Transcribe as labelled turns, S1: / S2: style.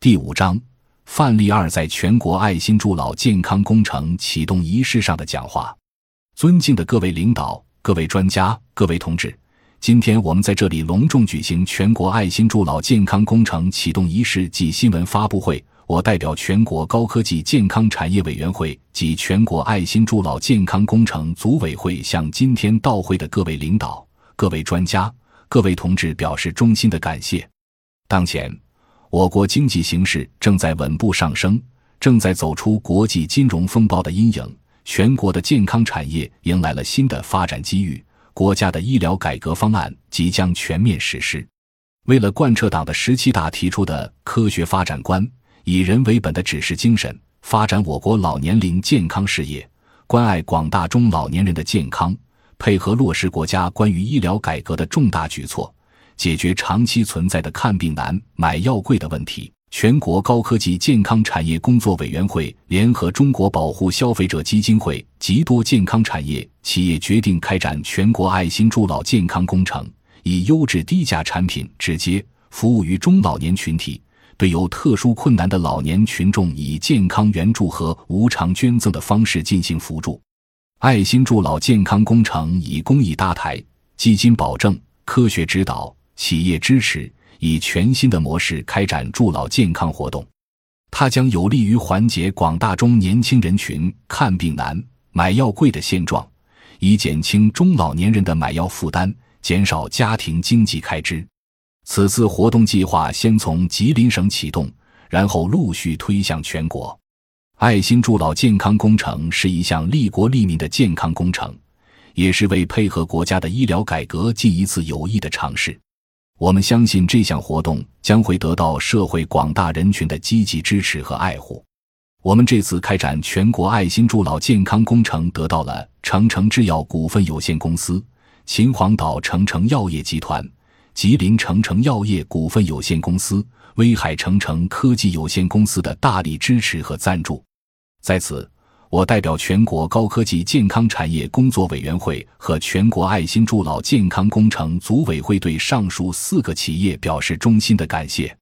S1: 第五章，范例二在全国爱心助老健康工程启动仪式上的讲话。尊敬的各位领导、各位专家、各位同志，今天我们在这里隆重举行全国爱心助老健康工程启动仪式暨新闻发布会。我代表全国高科技健康产业委员会及全国爱心助老健康工程组委会，向今天到会的各位领导、各位专家、各位同志表示衷心的感谢。当前。我国经济形势正在稳步上升，正在走出国际金融风暴的阴影，全国的健康产业迎来了新的发展机遇，国家的医疗改革方案即将全面实施。为了贯彻党的十七大提出的科学发展观、以人为本的指示精神，发展我国老年龄健康事业，关爱广大中老年人的健康，配合落实国家关于医疗改革的重大举措。解决长期存在的看病难、买药贵的问题。全国高科技健康产业工作委员会联合中国保护消费者基金会及多健康产业企业，决定开展全国爱心助老健康工程，以优质低价产品直接服务于中老年群体，对有特殊困难的老年群众以健康援助和无偿捐赠的方式进行扶助。爱心助老健康工程以公益搭台、基金保证、科学指导。企业支持以全新的模式开展助老健康活动，它将有利于缓解广大中年轻人群看病难、买药贵的现状，以减轻中老年人的买药负担，减少家庭经济开支。此次活动计划先从吉林省启动，然后陆续推向全国。爱心助老健康工程是一项利国利民的健康工程，也是为配合国家的医疗改革进一次有益的尝试。我们相信这项活动将会得到社会广大人群的积极支持和爱护。我们这次开展全国爱心助老健康工程，得到了成成制药股份有限公司、秦皇岛成成药业集团、吉林成成药业股份有限公司、威海成成科技有限公司的大力支持和赞助。在此。我代表全国高科技健康产业工作委员会和全国爱心助老健康工程组委会，对上述四个企业表示衷心的感谢。